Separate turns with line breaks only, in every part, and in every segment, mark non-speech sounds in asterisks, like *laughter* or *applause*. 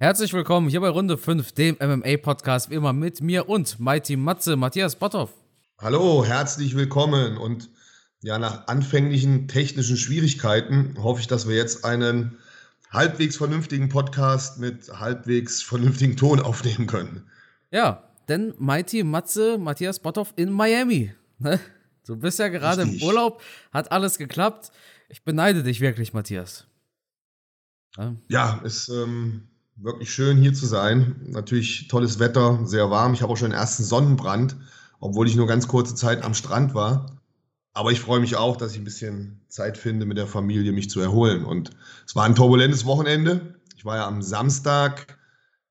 Herzlich willkommen hier bei Runde 5, dem MMA-Podcast, wie immer mit mir und Mighty Matze, Matthias Botthoff.
Hallo, herzlich willkommen und ja, nach anfänglichen technischen Schwierigkeiten hoffe ich, dass wir jetzt einen halbwegs vernünftigen Podcast mit halbwegs vernünftigen Ton aufnehmen können.
Ja, denn Mighty Matze, Matthias Botthoff in Miami. Ne? Du bist ja gerade Richtig. im Urlaub, hat alles geklappt. Ich beneide dich wirklich, Matthias.
Ja, ja ist ähm, wirklich schön hier zu sein. Natürlich tolles Wetter, sehr warm. Ich habe auch schon den ersten Sonnenbrand, obwohl ich nur ganz kurze Zeit am Strand war. Aber ich freue mich auch, dass ich ein bisschen Zeit finde, mit der Familie mich zu erholen. Und es war ein turbulentes Wochenende. Ich war ja am Samstag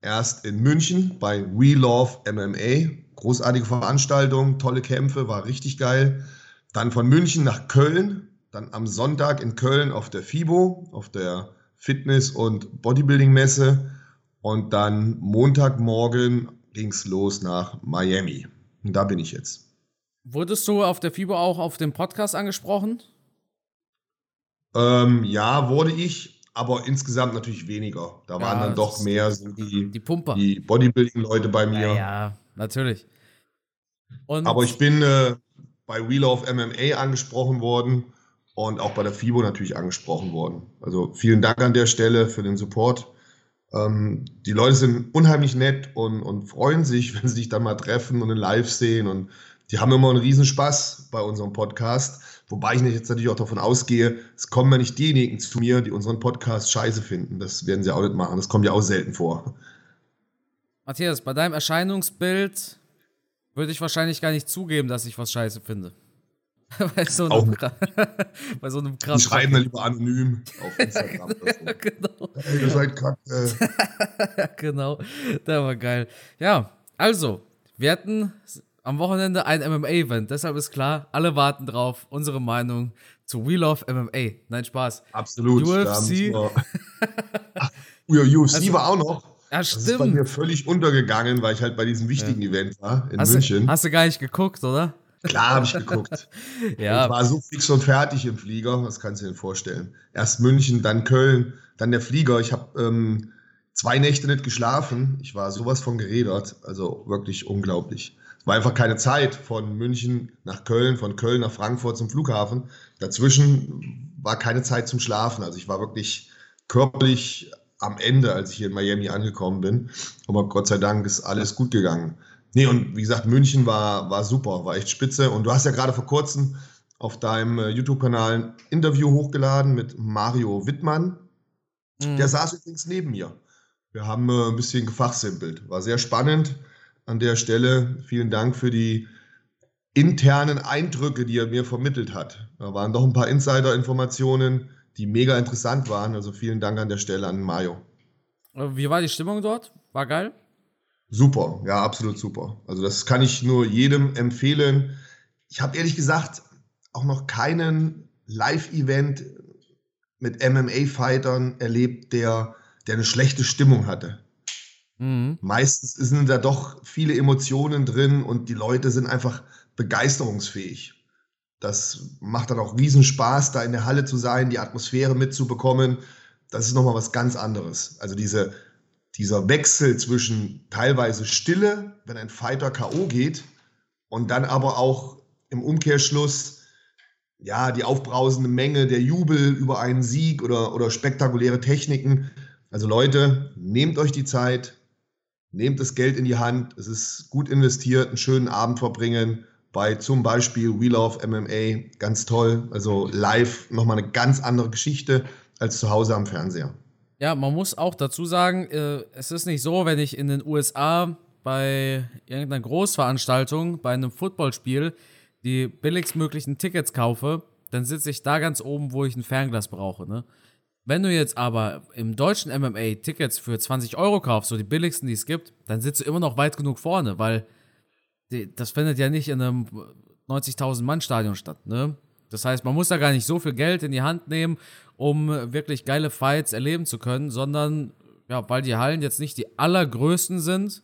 erst in München bei We Love MMA. Großartige Veranstaltung, tolle Kämpfe, war richtig geil. Dann von München nach Köln. Dann am Sonntag in Köln auf der FIBO, auf der Fitness- und Bodybuilding-Messe. Und dann Montagmorgen ging es los nach Miami. Und da bin ich jetzt.
Wurdest du auf der FIBO auch auf dem Podcast angesprochen?
Ähm, ja, wurde ich, aber insgesamt natürlich weniger. Da ja, waren dann doch mehr so die, die Pumper. Die Bodybuilding-Leute bei mir. Ja,
ja natürlich.
Und aber ich bin äh, bei Wheel of MMA angesprochen worden und auch bei der FIBO natürlich angesprochen worden. Also vielen Dank an der Stelle für den Support. Ähm, die Leute sind unheimlich nett und, und freuen sich, *laughs* wenn sie sich dann mal treffen und in Live sehen. Und die haben immer einen Riesenspaß bei unserem Podcast. Wobei ich jetzt natürlich auch davon ausgehe, es kommen ja nicht diejenigen zu mir, die unseren Podcast scheiße finden. Das werden sie auch nicht machen. Das kommt ja auch selten vor.
Matthias, bei deinem Erscheinungsbild würde ich wahrscheinlich gar nicht zugeben, dass ich was scheiße finde. *laughs*
bei, so einem *laughs* bei so einem Kraft. Die schreiben dann lieber anonym auf Instagram. *laughs* ja, genau. Hey, ihr seid
kacke. genau, der war geil. Ja, also, wir hatten am Wochenende ein MMA-Event, deshalb ist klar, alle warten drauf, unsere Meinung zu We Love MMA. Nein, Spaß.
Absolut. UFC. Ach, UFC also, war auch noch.
Ja, stimmt.
Das ist bei mir völlig untergegangen, weil ich halt bei diesem wichtigen ja. Event war in
hast
München.
Du, hast du gar nicht geguckt, oder?
Klar habe ich geguckt. *laughs* ja. Ich war so fix und fertig im Flieger, was kannst du dir vorstellen? Erst München, dann Köln, dann der Flieger. Ich habe ähm, zwei Nächte nicht geschlafen. Ich war sowas von geredert. Also wirklich unglaublich. Es war einfach keine Zeit von München nach Köln, von Köln nach Frankfurt zum Flughafen. Dazwischen war keine Zeit zum Schlafen. Also ich war wirklich körperlich am Ende, als ich hier in Miami angekommen bin. Aber Gott sei Dank ist alles gut gegangen. Nee, und wie gesagt, München war, war super, war echt spitze. Und du hast ja gerade vor kurzem auf deinem äh, YouTube-Kanal ein Interview hochgeladen mit Mario Wittmann. Mhm. Der saß übrigens neben mir. Wir haben äh, ein bisschen gefachsimpelt. War sehr spannend an der Stelle. Vielen Dank für die internen Eindrücke, die er mir vermittelt hat. Da waren doch ein paar Insider-Informationen, die mega interessant waren. Also vielen Dank an der Stelle an Mario.
Wie war die Stimmung dort? War geil?
Super, ja, absolut super. Also das kann ich nur jedem empfehlen. Ich habe ehrlich gesagt auch noch keinen Live-Event mit MMA-Fightern erlebt, der, der eine schlechte Stimmung hatte. Mhm. Meistens sind da doch viele Emotionen drin und die Leute sind einfach begeisterungsfähig. Das macht dann auch Riesenspaß, da in der Halle zu sein, die Atmosphäre mitzubekommen. Das ist nochmal was ganz anderes. Also diese, dieser Wechsel zwischen teilweise Stille, wenn ein Fighter K.O. geht, und dann aber auch im Umkehrschluss, ja, die aufbrausende Menge, der Jubel über einen Sieg oder, oder spektakuläre Techniken. Also Leute, nehmt euch die Zeit, nehmt das Geld in die Hand, es ist gut investiert, einen schönen Abend verbringen bei zum Beispiel We Love MMA, ganz toll. Also live nochmal eine ganz andere Geschichte als zu Hause am Fernseher.
Ja, man muss auch dazu sagen, äh, es ist nicht so, wenn ich in den USA bei irgendeiner Großveranstaltung, bei einem Footballspiel, die billigstmöglichen Tickets kaufe, dann sitze ich da ganz oben, wo ich ein Fernglas brauche. Ne? Wenn du jetzt aber im deutschen MMA Tickets für 20 Euro kaufst, so die billigsten, die es gibt, dann sitzt du immer noch weit genug vorne, weil die, das findet ja nicht in einem 90.000 Mann Stadion statt. Ne? Das heißt, man muss da gar nicht so viel Geld in die Hand nehmen, um wirklich geile Fights erleben zu können, sondern ja, weil die Hallen jetzt nicht die allergrößten sind,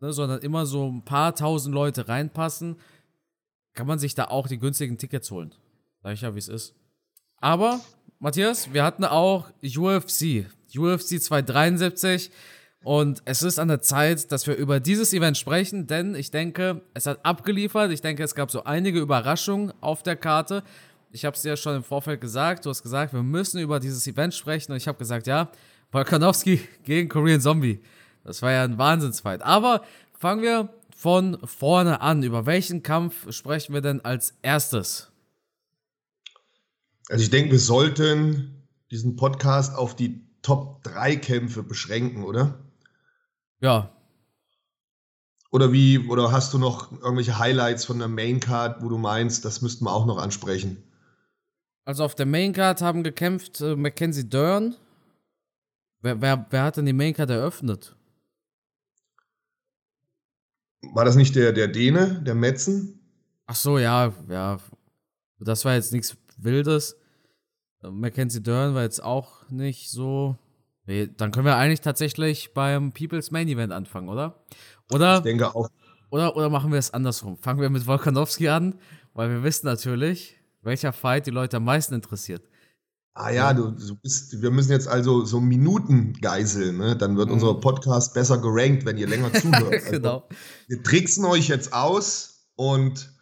ne, sondern immer so ein paar tausend Leute reinpassen, kann man sich da auch die günstigen Tickets holen. Sag ich ja, wie es ist. Aber, Matthias, wir hatten auch UFC. UFC 273 Und es ist an der Zeit, dass wir über dieses Event sprechen, denn ich denke, es hat abgeliefert. Ich denke, es gab so einige Überraschungen auf der Karte. Ich habe es dir ja schon im Vorfeld gesagt. Du hast gesagt, wir müssen über dieses Event sprechen. Und ich habe gesagt, ja, Volkanovski *laughs* gegen Korean Zombie. Das war ja ein Wahnsinnsfight. Aber fangen wir von vorne an. Über welchen Kampf sprechen wir denn als erstes?
Also ich denke, wir sollten diesen Podcast auf die Top 3 Kämpfe beschränken, oder?
Ja.
Oder wie, oder hast du noch irgendwelche Highlights von der Maincard, wo du meinst, das müssten wir auch noch ansprechen?
Also auf der Maincard haben gekämpft äh, Mackenzie Dern. Wer, wer, wer hat denn die Maincard eröffnet?
War das nicht der, der Däne, der Metzen?
Ach so, ja, ja. Das war jetzt nichts Wildes. Mackenzie Dern war jetzt auch nicht so. Nee, dann können wir eigentlich tatsächlich beim People's Main Event anfangen, oder? Oder?
Ich denke auch.
Oder, oder machen wir es andersrum? Fangen wir mit Volkanowski an, weil wir wissen natürlich, welcher Fight die Leute am meisten interessiert.
Ah ja, du, du bist, wir müssen jetzt also so Minuten geiseln, ne? Dann wird mhm. unser Podcast besser gerankt, wenn ihr länger *laughs* zuhört. Also genau. wir tricksen euch jetzt aus und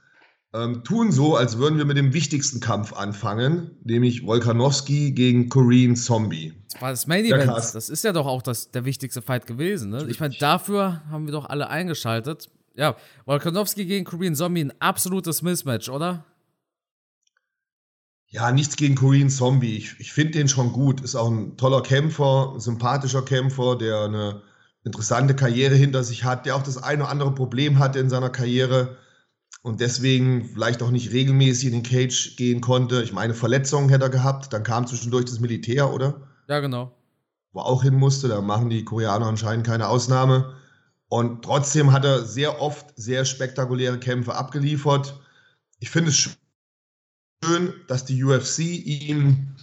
ähm, tun so, als würden wir mit dem wichtigsten Kampf anfangen, nämlich Volkanowski gegen Korean Zombie.
Das war das Main Event. Das ist ja doch auch das, der wichtigste Fight gewesen. Ne? Ich meine, dafür haben wir doch alle eingeschaltet. Ja, Volkanowski gegen Korean Zombie, ein absolutes Mismatch, oder?
Ja, nichts gegen Korean Zombie. Ich, ich finde den schon gut. Ist auch ein toller Kämpfer, ein sympathischer Kämpfer, der eine interessante Karriere hinter sich hat, der auch das eine oder andere Problem hatte in seiner Karriere und deswegen vielleicht auch nicht regelmäßig in den Cage gehen konnte. Ich meine, Verletzungen hätte er gehabt, dann kam zwischendurch das Militär, oder?
Ja, genau.
Wo er auch hin musste, da machen die Koreaner anscheinend keine Ausnahme. Und trotzdem hat er sehr oft sehr spektakuläre Kämpfe abgeliefert. Ich finde es schön, dass die UFC ihm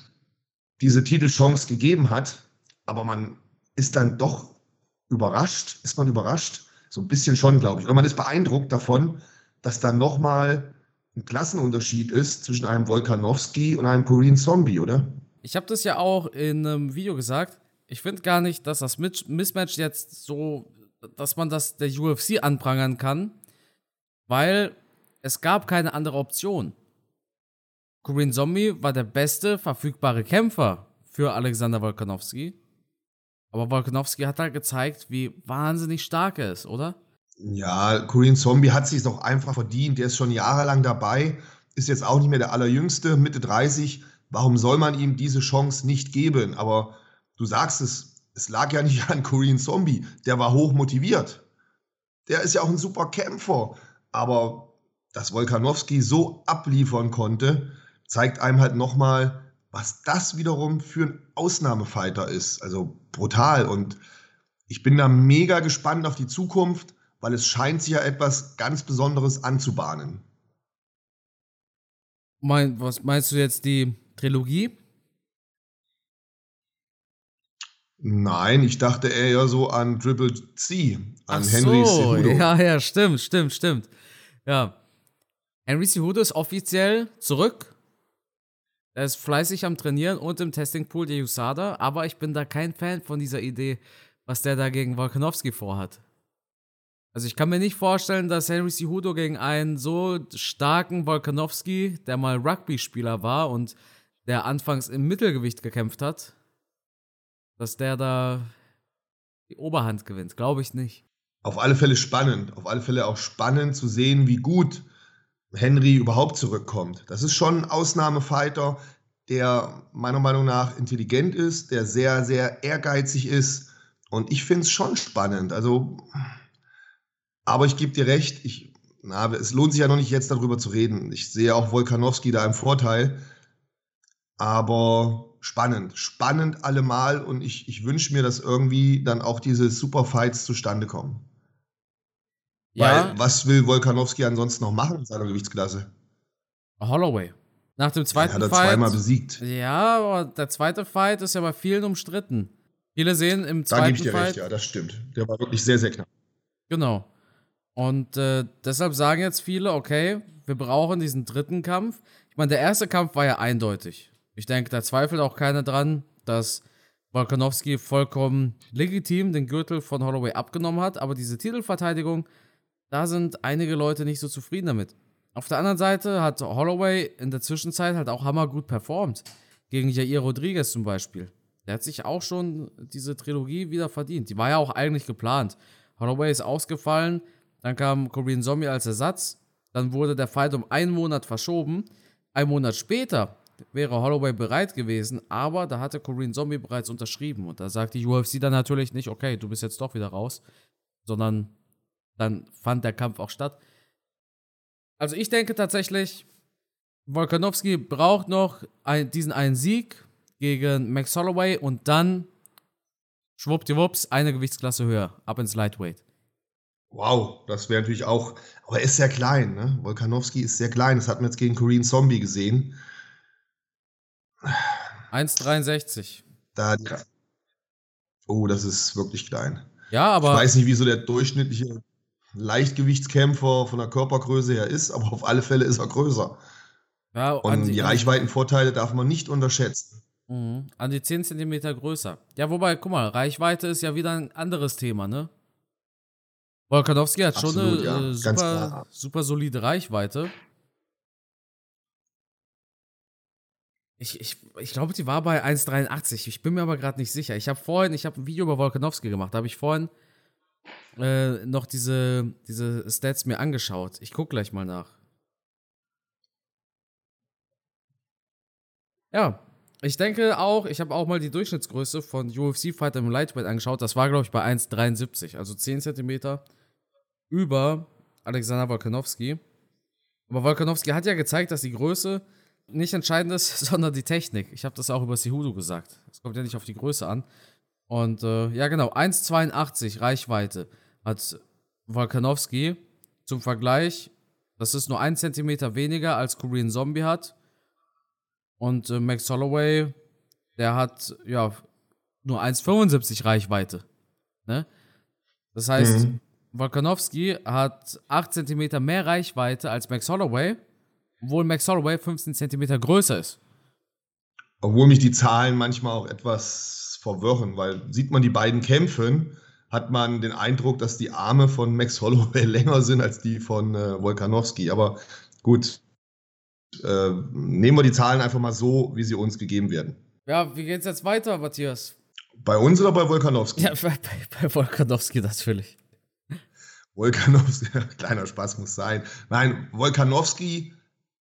diese Titelchance gegeben hat, aber man ist dann doch überrascht, ist man überrascht, so ein bisschen schon, glaube ich. Oder man ist beeindruckt davon, dass da nochmal ein Klassenunterschied ist zwischen einem Volkanowski und einem Korean Zombie, oder?
Ich habe das ja auch in einem Video gesagt. Ich finde gar nicht, dass das Mismatch jetzt so, dass man das der UFC anprangern kann, weil es gab keine andere Option. Korean Zombie war der beste verfügbare Kämpfer für Alexander Volkanowski. Aber Volkanowski hat halt gezeigt, wie wahnsinnig stark er ist, oder?
Ja, Korean Zombie hat sich doch einfach verdient. Der ist schon jahrelang dabei, ist jetzt auch nicht mehr der allerjüngste, Mitte 30. Warum soll man ihm diese Chance nicht geben? Aber du sagst es, es lag ja nicht *laughs* an Korean Zombie. Der war hoch motiviert. Der ist ja auch ein super Kämpfer. Aber dass Volkanowski so abliefern konnte, zeigt einem halt nochmal, was das wiederum für ein Ausnahmefighter ist. Also brutal. Und ich bin da mega gespannt auf die Zukunft weil es scheint sich ja etwas ganz Besonderes anzubahnen.
Mein, was meinst du jetzt die Trilogie?
Nein, ich dachte eher so an Triple C, an
Ach
Henry
so, Cejudo. Ja, ja, stimmt, stimmt, stimmt. Ja. Henry Cejudo ist offiziell zurück. Er ist fleißig am Trainieren und im Testingpool der USADA, aber ich bin da kein Fan von dieser Idee, was der da gegen Volkanovski vorhat. Also ich kann mir nicht vorstellen, dass Henry Cejudo gegen einen so starken Volkanovski, der mal Rugby-Spieler war und der anfangs im Mittelgewicht gekämpft hat, dass der da die Oberhand gewinnt. Glaube ich nicht.
Auf alle Fälle spannend. Auf alle Fälle auch spannend zu sehen, wie gut Henry überhaupt zurückkommt. Das ist schon ein Ausnahmefighter, der meiner Meinung nach intelligent ist, der sehr, sehr ehrgeizig ist. Und ich finde es schon spannend. Also aber ich gebe dir recht, ich, na, es lohnt sich ja noch nicht jetzt darüber zu reden. Ich sehe auch Wolkanowski da im Vorteil. Aber spannend, spannend allemal und ich, ich wünsche mir, dass irgendwie dann auch diese Superfights zustande kommen. Ja. Weil was will Wolkanowski ansonsten noch machen in seiner Gewichtsklasse?
Holloway. Nach dem zweiten
Fight. Hat
er Fight,
zweimal besiegt.
Ja, aber der zweite Fight ist ja bei vielen umstritten. Viele sehen im zweiten Fight. Da gebe ich dir Fight, recht,
ja, das stimmt. Der war wirklich sehr, sehr knapp.
Genau. Und äh, deshalb sagen jetzt viele, okay, wir brauchen diesen dritten Kampf. Ich meine, der erste Kampf war ja eindeutig. Ich denke, da zweifelt auch keiner dran, dass Volkanovski vollkommen legitim den Gürtel von Holloway abgenommen hat, aber diese Titelverteidigung, da sind einige Leute nicht so zufrieden damit. Auf der anderen Seite hat Holloway in der Zwischenzeit halt auch hammergut performt. Gegen Jair Rodriguez zum Beispiel. Der hat sich auch schon diese Trilogie wieder verdient. Die war ja auch eigentlich geplant. Holloway ist ausgefallen, dann kam Korean Zombie als Ersatz, dann wurde der Fight um einen Monat verschoben. Ein Monat später wäre Holloway bereit gewesen, aber da hatte Korean Zombie bereits unterschrieben. Und da sagt die UFC dann natürlich nicht, okay, du bist jetzt doch wieder raus, sondern dann fand der Kampf auch statt. Also ich denke tatsächlich, Volkanovski braucht noch ein, diesen einen Sieg gegen Max Holloway und dann schwuppdiwupps eine Gewichtsklasse höher, ab ins Lightweight.
Wow, das wäre natürlich auch, aber er ist sehr klein, ne? Volkanovski ist sehr klein, das hatten wir jetzt gegen Korean Zombie gesehen.
1,63.
Da, oh, das ist wirklich klein.
Ja, aber.
Ich weiß nicht, wie so der durchschnittliche Leichtgewichtskämpfer von der Körpergröße her ist, aber auf alle Fälle ist er größer. Ja, und die, die Reichweitenvorteile darf man nicht unterschätzen.
Mhm. An die 10 cm größer. Ja, wobei, guck mal, Reichweite ist ja wieder ein anderes Thema, ne? Volkanovski hat Absolut, schon eine ja. äh, super, super solide Reichweite. Ich, ich, ich glaube, die war bei 1,83. Ich bin mir aber gerade nicht sicher. Ich habe vorhin, ich habe ein Video über Volkanovski gemacht. Da habe ich vorhin äh, noch diese, diese Stats mir angeschaut. Ich gucke gleich mal nach. Ja, ich denke auch, ich habe auch mal die Durchschnittsgröße von UFC-Fighter im Lightweight angeschaut. Das war, glaube ich, bei 1,73, also 10 cm über Alexander Volkanovski. Aber Volkanovski hat ja gezeigt, dass die Größe nicht entscheidend ist, *laughs* sondern die Technik. Ich habe das auch über Sihudo gesagt. Es kommt ja nicht auf die Größe an. Und äh, ja, genau, 1,82 Reichweite hat Volkanovski. Zum Vergleich, das ist nur ein Zentimeter weniger als Korean Zombie hat. Und äh, Max Holloway, der hat ja nur 1,75 Reichweite. Ne? Das heißt, mhm. Volkanovski hat 8 cm mehr Reichweite als Max Holloway, obwohl Max Holloway 15 cm größer ist.
Obwohl mich die Zahlen manchmal auch etwas verwirren, weil sieht man die beiden kämpfen, hat man den Eindruck, dass die Arme von Max Holloway *laughs* länger sind als die von äh, Volkanovski. Aber gut, äh, nehmen wir die Zahlen einfach mal so, wie sie uns gegeben werden.
Ja, wie geht's jetzt weiter, Matthias?
Bei uns oder bei Volkanovski?
Ja, *laughs* bei, bei Volkanovski natürlich.
Volkanovski, *laughs* kleiner Spaß muss sein. Nein, Volkanovski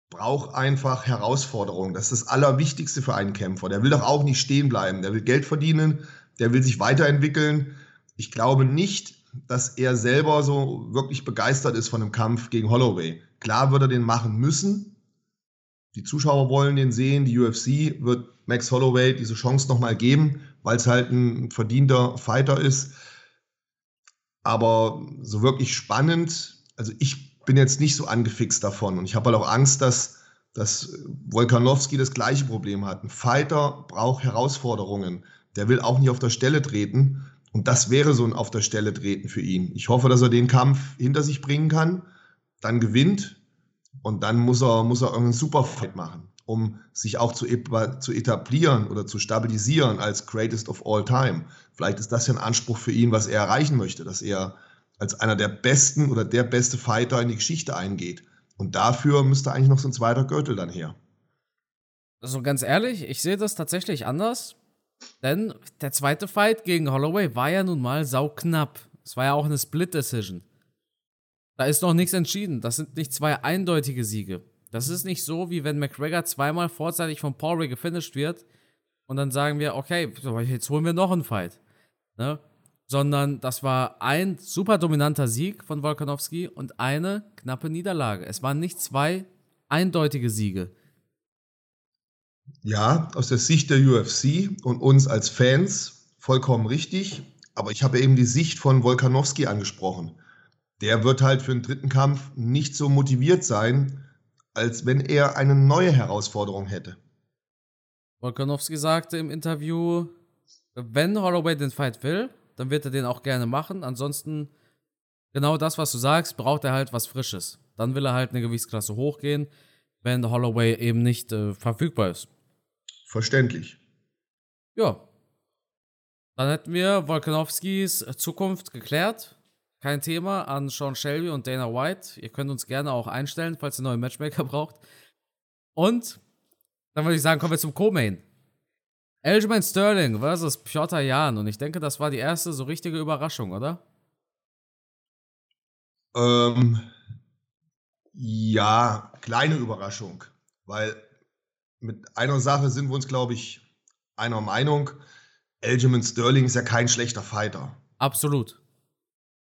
braucht einfach Herausforderungen. Das ist das Allerwichtigste für einen Kämpfer. Der will doch auch nicht stehen bleiben. Der will Geld verdienen, der will sich weiterentwickeln ich glaube nicht, dass er selber so wirklich begeistert ist von dem Kampf gegen Holloway. Klar wird er den machen müssen. Die Zuschauer wollen den sehen. Die UFC wird Max Holloway diese Chance nochmal geben, weil es halt ein verdienter Fighter ist. Aber so wirklich spannend, also ich bin jetzt nicht so angefixt davon. Und ich habe halt auch Angst, dass, dass Volkanovski das gleiche Problem hat. Ein Fighter braucht Herausforderungen. Der will auch nicht auf der Stelle treten. Und das wäre so ein auf der Stelle treten für ihn. Ich hoffe, dass er den Kampf hinter sich bringen kann, dann gewinnt und dann muss er, muss er irgendeinen Superfight machen, um sich auch zu, zu etablieren oder zu stabilisieren als Greatest of All Time. Vielleicht ist das ja ein Anspruch für ihn, was er erreichen möchte, dass er als einer der besten oder der beste Fighter in die Geschichte eingeht. Und dafür müsste eigentlich noch so ein zweiter Gürtel dann her.
Also ganz ehrlich, ich sehe das tatsächlich anders. Denn der zweite Fight gegen Holloway war ja nun mal sauknapp. Es war ja auch eine Split-Decision. Da ist noch nichts entschieden. Das sind nicht zwei eindeutige Siege. Das ist nicht so, wie wenn McGregor zweimal vorzeitig von Paul Ray gefinisht wird und dann sagen wir, okay, jetzt holen wir noch einen Fight. Ne? Sondern das war ein super dominanter Sieg von Volkanovski und eine knappe Niederlage. Es waren nicht zwei eindeutige Siege.
Ja, aus der Sicht der UFC und uns als Fans vollkommen richtig. Aber ich habe eben die Sicht von Volkanowski angesprochen. Der wird halt für den dritten Kampf nicht so motiviert sein, als wenn er eine neue Herausforderung hätte.
Volkanowski sagte im Interview, wenn Holloway den Fight will, dann wird er den auch gerne machen. Ansonsten, genau das, was du sagst, braucht er halt was Frisches. Dann will er halt eine Gewichtsklasse hochgehen, wenn Holloway eben nicht äh, verfügbar ist
verständlich.
Ja. Dann hätten wir Volkanowskis Zukunft geklärt. Kein Thema an Sean Shelby und Dana White. Ihr könnt uns gerne auch einstellen, falls ihr neue Matchmaker braucht. Und dann würde ich sagen, kommen wir zum Co-Main. Aljamain Sterling versus Piotr Jan. Und ich denke, das war die erste so richtige Überraschung, oder?
Ähm, ja, kleine Überraschung. Weil mit einer Sache sind wir uns, glaube ich, einer Meinung. Aljamain Sterling ist ja kein schlechter Fighter.
Absolut.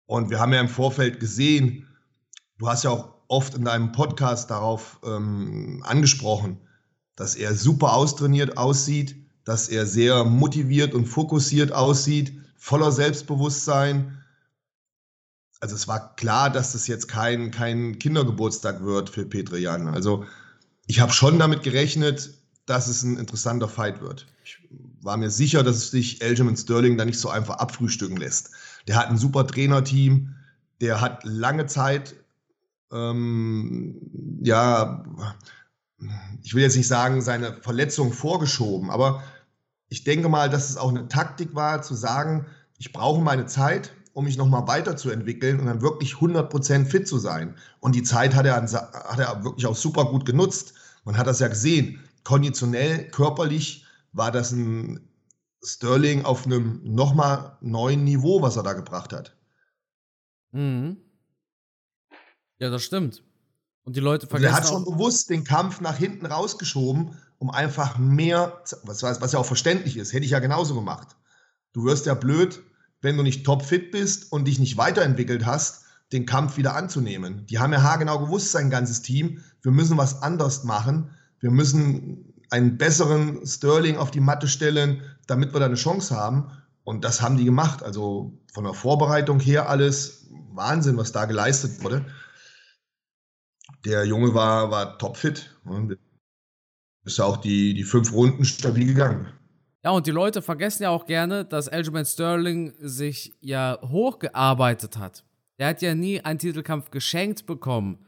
Und wir haben ja im Vorfeld gesehen, du hast ja auch oft in deinem Podcast darauf ähm, angesprochen, dass er super austrainiert aussieht, dass er sehr motiviert und fokussiert aussieht, voller Selbstbewusstsein. Also es war klar, dass das jetzt kein, kein Kindergeburtstag wird für Petre Jan. Also ich habe schon damit gerechnet, dass es ein interessanter Fight wird. Ich war mir sicher, dass sich Aljamain Sterling da nicht so einfach abfrühstücken lässt. Der hat ein super Trainerteam, der hat lange Zeit, ähm, ja, ich will jetzt nicht sagen, seine Verletzung vorgeschoben, aber ich denke mal, dass es auch eine Taktik war, zu sagen, ich brauche meine Zeit, um mich nochmal weiterzuentwickeln und dann wirklich 100% fit zu sein. Und die Zeit hat er, hat er wirklich auch super gut genutzt. Man hat das ja gesehen. Konditionell, körperlich war das ein Sterling auf einem nochmal neuen Niveau, was er da gebracht hat.
Mhm. Ja, das stimmt. Und die Leute vergessen.
Und er hat schon bewusst den Kampf nach hinten rausgeschoben, um einfach mehr, was, was ja auch verständlich ist, hätte ich ja genauso gemacht. Du wirst ja blöd, wenn du nicht topfit bist und dich nicht weiterentwickelt hast, den Kampf wieder anzunehmen. Die haben ja haargenau gewusst, sein ganzes Team, wir müssen was anders machen. Wir müssen einen besseren Sterling auf die Matte stellen, damit wir da eine Chance haben. Und das haben die gemacht. Also von der Vorbereitung her alles Wahnsinn, was da geleistet wurde. Der Junge war, war topfit. Ist ja auch die, die fünf Runden stabil gegangen.
Ja, und die Leute vergessen ja auch gerne, dass Aljamain Sterling sich ja hochgearbeitet hat. Er hat ja nie einen Titelkampf geschenkt bekommen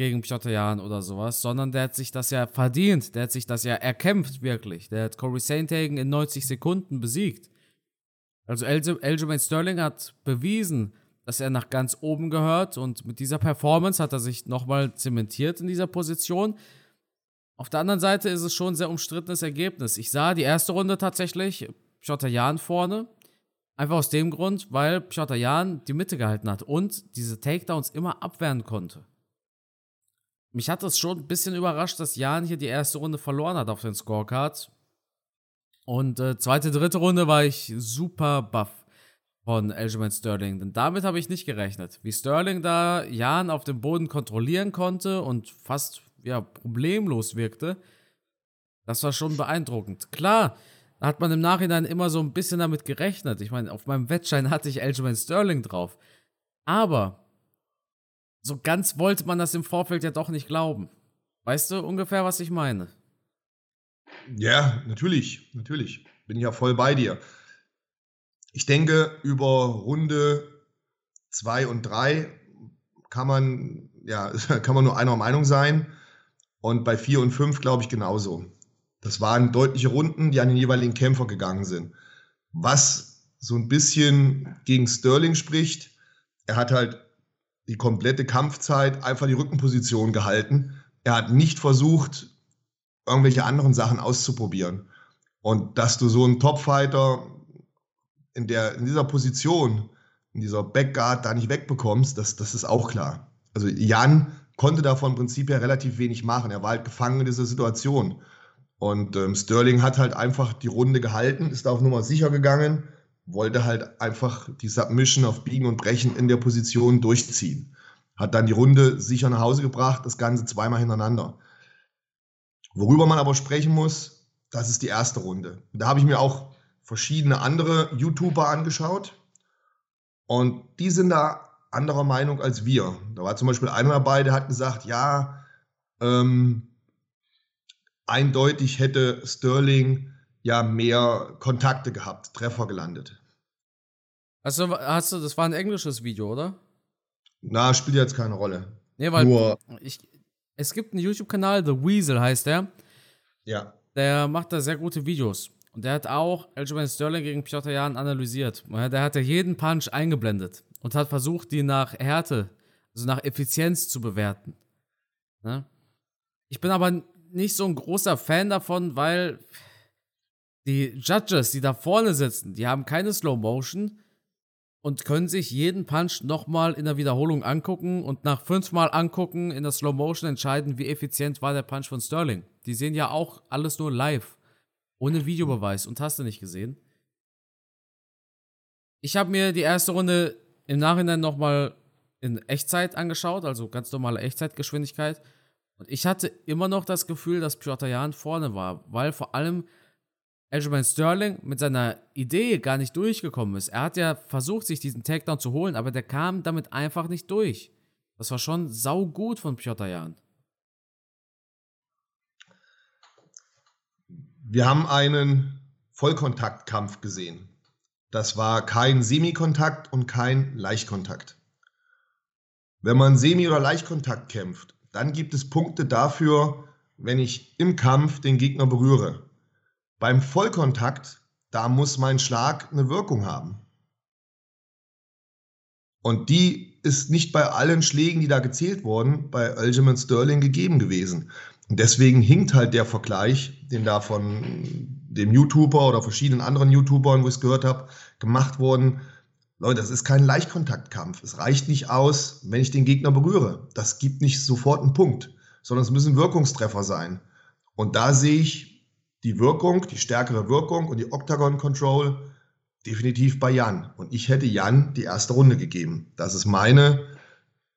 gegen Piotr Jan oder sowas, sondern der hat sich das ja verdient, der hat sich das ja erkämpft wirklich. Der hat Corey Sainthagen in 90 Sekunden besiegt. Also Aljamain Sterling hat bewiesen, dass er nach ganz oben gehört und mit dieser Performance hat er sich nochmal zementiert in dieser Position. Auf der anderen Seite ist es schon ein sehr umstrittenes Ergebnis. Ich sah die erste Runde tatsächlich Piotr Jan vorne. Einfach aus dem Grund, weil Piotr Jan die Mitte gehalten hat und diese Takedowns immer abwehren konnte. Mich hat es schon ein bisschen überrascht, dass Jan hier die erste Runde verloren hat auf den Scorecards. Und äh, zweite, dritte Runde war ich super buff von Aljamain Sterling. Denn damit habe ich nicht gerechnet. Wie Sterling da Jan auf dem Boden kontrollieren konnte und fast ja, problemlos wirkte, das war schon beeindruckend. Klar, da hat man im Nachhinein immer so ein bisschen damit gerechnet. Ich meine, auf meinem Wettschein hatte ich Aljamain Sterling drauf. Aber so ganz wollte man das im Vorfeld ja doch nicht glauben. Weißt du ungefähr, was ich meine?
Ja, natürlich, natürlich. Bin ich ja voll bei dir. Ich denke, über Runde zwei und drei kann man, ja, *laughs* kann man nur einer Meinung sein. Und bei vier und fünf glaube ich genauso. Das waren deutliche Runden, die an den jeweiligen Kämpfer gegangen sind. Was so ein bisschen gegen Sterling spricht, er hat halt die komplette Kampfzeit einfach die Rückenposition gehalten. Er hat nicht versucht, irgendwelche anderen Sachen auszuprobieren. Und dass du so einen Topfighter in, der, in dieser Position, in dieser Backguard da nicht wegbekommst, das, das ist auch klar. Also Jan konnte da von Prinzip her relativ wenig machen. Er war halt gefangen in dieser Situation. Und ähm, Sterling hat halt einfach die Runde gehalten, ist auf Nummer sicher gegangen wollte halt einfach die Submission auf Biegen und Brechen in der Position durchziehen. Hat dann die Runde sicher nach Hause gebracht, das Ganze zweimal hintereinander. Worüber man aber sprechen muss, das ist die erste Runde. Da habe ich mir auch verschiedene andere YouTuber angeschaut und die sind da anderer Meinung als wir. Da war zum Beispiel einer dabei, der hat gesagt, ja, ähm, eindeutig hätte Sterling ja mehr Kontakte gehabt, Treffer gelandet.
Also hast du, das war ein englisches Video, oder?
Na, spielt jetzt keine Rolle.
Nee, weil Nur ich, es gibt einen YouTube-Kanal, The Weasel heißt der.
Ja.
Der macht da sehr gute Videos. Und der hat auch Aljamain Sterling gegen Piotr Jan analysiert. Der hat ja jeden Punch eingeblendet und hat versucht, die nach Härte, also nach Effizienz zu bewerten. Ne? Ich bin aber nicht so ein großer Fan davon, weil die Judges, die da vorne sitzen, die haben keine Slow Motion und können sich jeden Punch nochmal in der Wiederholung angucken und nach fünfmal angucken in der Slow Motion entscheiden, wie effizient war der Punch von Sterling. Die sehen ja auch alles nur live, ohne Videobeweis und hast du nicht gesehen. Ich habe mir die erste Runde im Nachhinein nochmal in Echtzeit angeschaut, also ganz normale Echtzeitgeschwindigkeit. Und ich hatte immer noch das Gefühl, dass Piotr Jan vorne war, weil vor allem Aljamain Sterling mit seiner Idee gar nicht durchgekommen ist. Er hat ja versucht, sich diesen Takedown zu holen, aber der kam damit einfach nicht durch. Das war schon saugut von Piotr Jan.
Wir haben einen Vollkontaktkampf gesehen. Das war kein Semikontakt und kein Leichtkontakt. Wenn man Semi- oder Leichtkontakt kämpft, dann gibt es Punkte dafür, wenn ich im Kampf den Gegner berühre. Beim Vollkontakt, da muss mein Schlag eine Wirkung haben. Und die ist nicht bei allen Schlägen, die da gezählt wurden, bei Aljamain Sterling gegeben gewesen. Und deswegen hinkt halt der Vergleich, den da von dem YouTuber oder verschiedenen anderen YouTubern, wo ich es gehört habe, gemacht worden. Leute, das ist kein Leichtkontaktkampf. Es reicht nicht aus, wenn ich den Gegner berühre. Das gibt nicht sofort einen Punkt, sondern es müssen Wirkungstreffer sein. Und da sehe ich die Wirkung, die stärkere Wirkung und die Octagon Control definitiv bei Jan. Und ich hätte Jan die erste Runde gegeben. Das ist meine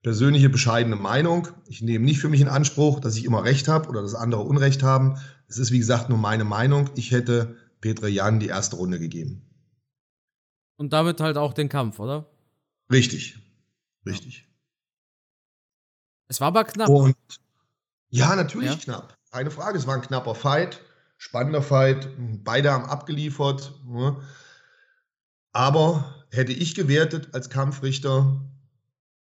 persönliche bescheidene Meinung. Ich nehme nicht für mich in Anspruch, dass ich immer recht habe oder dass andere Unrecht haben. Es ist, wie gesagt, nur meine Meinung. Ich hätte Petre Jan die erste Runde gegeben.
Und damit halt auch den Kampf, oder?
Richtig. Richtig.
Es war aber knapp.
Und ja, natürlich ja. knapp. Keine Frage. Es war ein knapper Fight spannender Fight, beide haben abgeliefert. Ne? Aber hätte ich gewertet als Kampfrichter,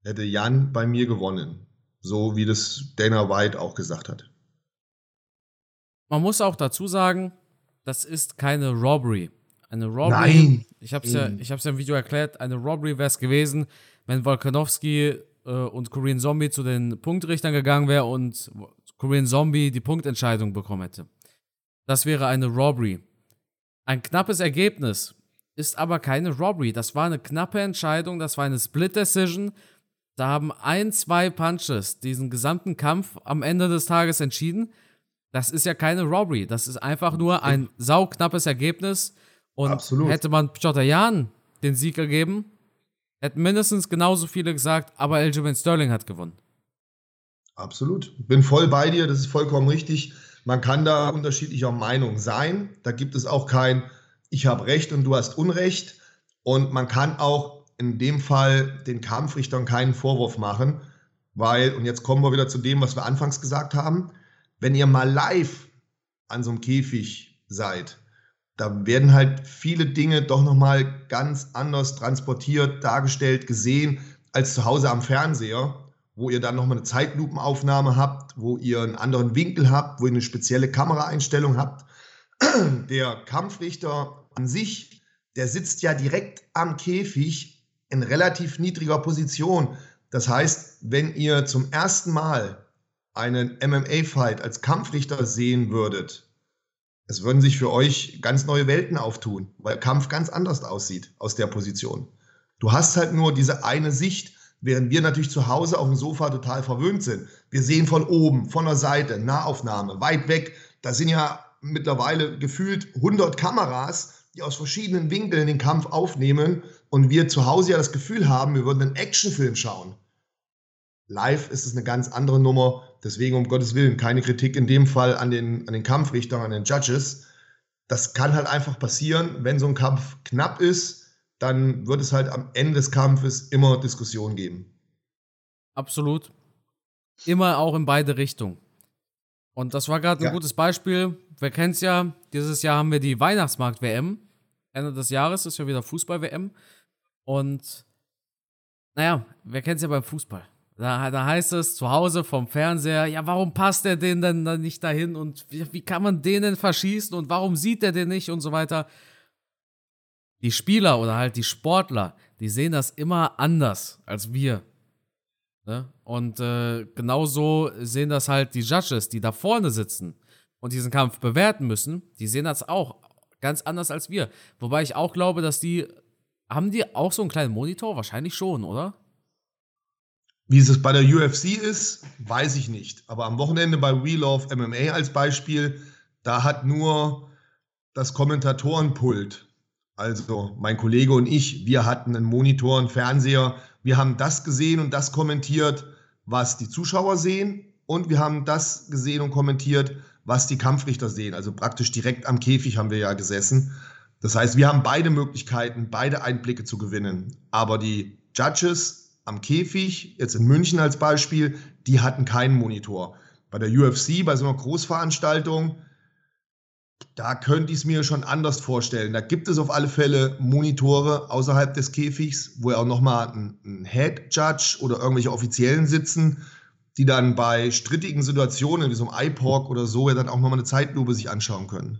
hätte Jan bei mir gewonnen. So wie das Dana White auch gesagt hat.
Man muss auch dazu sagen, das ist keine Robbery. Eine Robbery.
Nein.
Ich habe es ja, ich hab's ja im Video erklärt. Eine Robbery wäre es gewesen, wenn Volkanovski äh, und Korean Zombie zu den Punktrichtern gegangen wäre und Korean Zombie die Punktentscheidung bekommen hätte. Das wäre eine Robbery. Ein knappes Ergebnis ist aber keine Robbery. Das war eine knappe Entscheidung, das war eine Split Decision. Da haben ein, zwei Punches diesen gesamten Kampf am Ende des Tages entschieden. Das ist ja keine Robbery. Das ist einfach nur ein sauknappes Ergebnis. Und Absolut. hätte man Piotr Jan den Sieg gegeben, hätten mindestens genauso viele gesagt, aber Aljamain Sterling hat gewonnen.
Absolut. Bin voll bei dir, das ist vollkommen richtig. Man kann da unterschiedlicher Meinung sein. Da gibt es auch kein Ich habe Recht und du hast Unrecht. Und man kann auch in dem Fall den Kampfrichtern keinen Vorwurf machen, weil, und jetzt kommen wir wieder zu dem, was wir anfangs gesagt haben, wenn ihr mal live an so einem Käfig seid, da werden halt viele Dinge doch nochmal ganz anders transportiert, dargestellt, gesehen als zu Hause am Fernseher wo ihr dann nochmal eine Zeitlupenaufnahme habt, wo ihr einen anderen Winkel habt, wo ihr eine spezielle Kameraeinstellung habt. *clears throat* Der Kampfrichter an sich, der sitzt ja direkt am Käfig in relativ niedriger Position. Das heißt, wenn ihr zum ersten Mal einen MMA-Fight als Kampfrichter sehen würdet, es würden sich für euch ganz neue Welten auftun, weil Kampf ganz anders aussieht aus der Position. Du hast halt nur diese eine Sicht Während wir natürlich zu Hause auf dem Sofa total verwöhnt sind. Wir sehen von oben, von der Seite, Nahaufnahme, weit weg. Da sind ja mittlerweile gefühlt 100 Kameras, die aus verschiedenen Winkeln den Kampf aufnehmen. Und wir zu Hause ja das Gefühl haben, wir würden einen Actionfilm schauen. Live ist es eine ganz andere Nummer. Deswegen, um Gottes Willen, keine Kritik in dem Fall an den, an den Kampfrichtern, an den Judges. Das kann halt einfach passieren, wenn so ein Kampf knapp ist dann wird es halt am Ende des Kampfes immer Diskussionen geben.
Absolut. Immer auch in beide Richtungen. Und das war gerade ein ja. gutes Beispiel. Wer kennt es ja, dieses Jahr haben wir die Weihnachtsmarkt-WM. Ende des Jahres ist ja wieder Fußball-WM. Und naja, wer kennt es ja beim Fußball? Da, da heißt es zu Hause vom Fernseher, ja, warum passt der den denn dann nicht dahin und wie, wie kann man den denn verschießen und warum sieht der den nicht und so weiter. Die Spieler oder halt die Sportler, die sehen das immer anders als wir. Ne? Und äh, genauso sehen das halt die Judges, die da vorne sitzen und diesen Kampf bewerten müssen, die sehen das auch ganz anders als wir. Wobei ich auch glaube, dass die, haben die auch so einen kleinen Monitor? Wahrscheinlich schon, oder?
Wie es bei der UFC ist, weiß ich nicht. Aber am Wochenende bei Wheel of MMA als Beispiel, da hat nur das Kommentatorenpult, also mein Kollege und ich, wir hatten einen Monitor, einen Fernseher. Wir haben das gesehen und das kommentiert, was die Zuschauer sehen. Und wir haben das gesehen und kommentiert, was die Kampfrichter sehen. Also praktisch direkt am Käfig haben wir ja gesessen. Das heißt, wir haben beide Möglichkeiten, beide Einblicke zu gewinnen. Aber die Judges am Käfig, jetzt in München als Beispiel, die hatten keinen Monitor. Bei der UFC, bei so einer Großveranstaltung, da könnte ich es mir schon anders vorstellen. Da gibt es auf alle Fälle Monitore außerhalb des Käfigs, wo ja auch nochmal ein, ein Head Judge oder irgendwelche Offiziellen sitzen, die dann bei strittigen Situationen wie so einem IPOC oder so ja dann auch nochmal eine Zeitlupe sich anschauen können.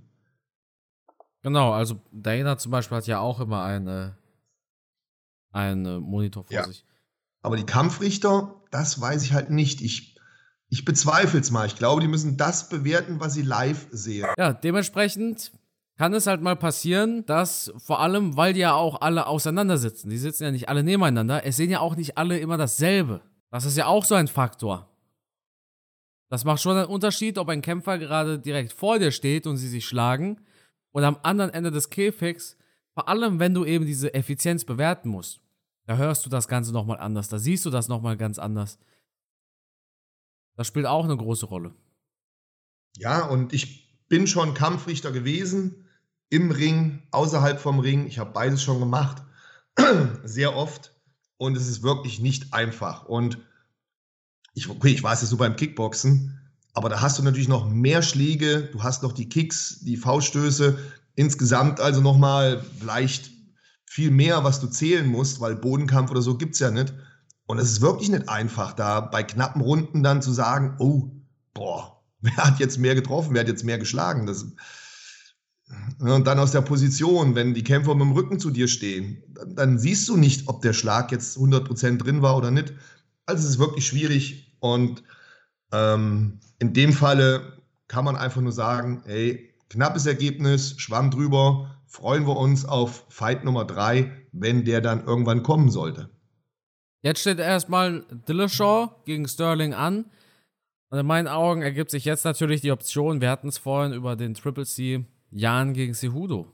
Genau, also Dana zum Beispiel hat ja auch immer eine, einen Monitor vor ja. sich.
Aber die Kampfrichter, das weiß ich halt nicht. Ich, ich bezweifle es mal. Ich glaube, die müssen das bewerten, was sie live sehen.
Ja, dementsprechend kann es halt mal passieren, dass vor allem, weil die ja auch alle auseinandersitzen, die sitzen ja nicht alle nebeneinander, es sehen ja auch nicht alle immer dasselbe. Das ist ja auch so ein Faktor. Das macht schon einen Unterschied, ob ein Kämpfer gerade direkt vor dir steht und sie sich schlagen oder am anderen Ende des Käfigs, vor allem wenn du eben diese Effizienz bewerten musst. Da hörst du das Ganze nochmal anders, da siehst du das nochmal ganz anders. Das spielt auch eine große Rolle.
Ja, und ich bin schon Kampfrichter gewesen, im Ring, außerhalb vom Ring. Ich habe beides schon gemacht, *clears throat* sehr oft. Und es ist wirklich nicht einfach. Und ich, okay, ich weiß es so beim Kickboxen, aber da hast du natürlich noch mehr Schläge, du hast noch die Kicks, die Fauststöße, insgesamt also nochmal vielleicht viel mehr, was du zählen musst, weil Bodenkampf oder so gibt es ja nicht. Und es ist wirklich nicht einfach, da bei knappen Runden dann zu sagen, oh, boah, *laughs* wer hat jetzt mehr getroffen, wer hat jetzt mehr geschlagen. Das, und dann aus der Position, wenn die Kämpfer mit dem Rücken zu dir stehen, dann, dann siehst du nicht, ob der Schlag jetzt 100% drin war oder nicht. Also es ist wirklich schwierig und ähm, in dem Falle kann man einfach nur sagen, hey, knappes Ergebnis, schwamm drüber, freuen wir uns auf Fight Nummer 3, wenn der dann irgendwann kommen sollte.
Jetzt steht erstmal Dillashaw gegen Sterling an. Und in meinen Augen ergibt sich jetzt natürlich die Option, wir hatten es vorhin über den Triple C, Jan gegen Cejudo.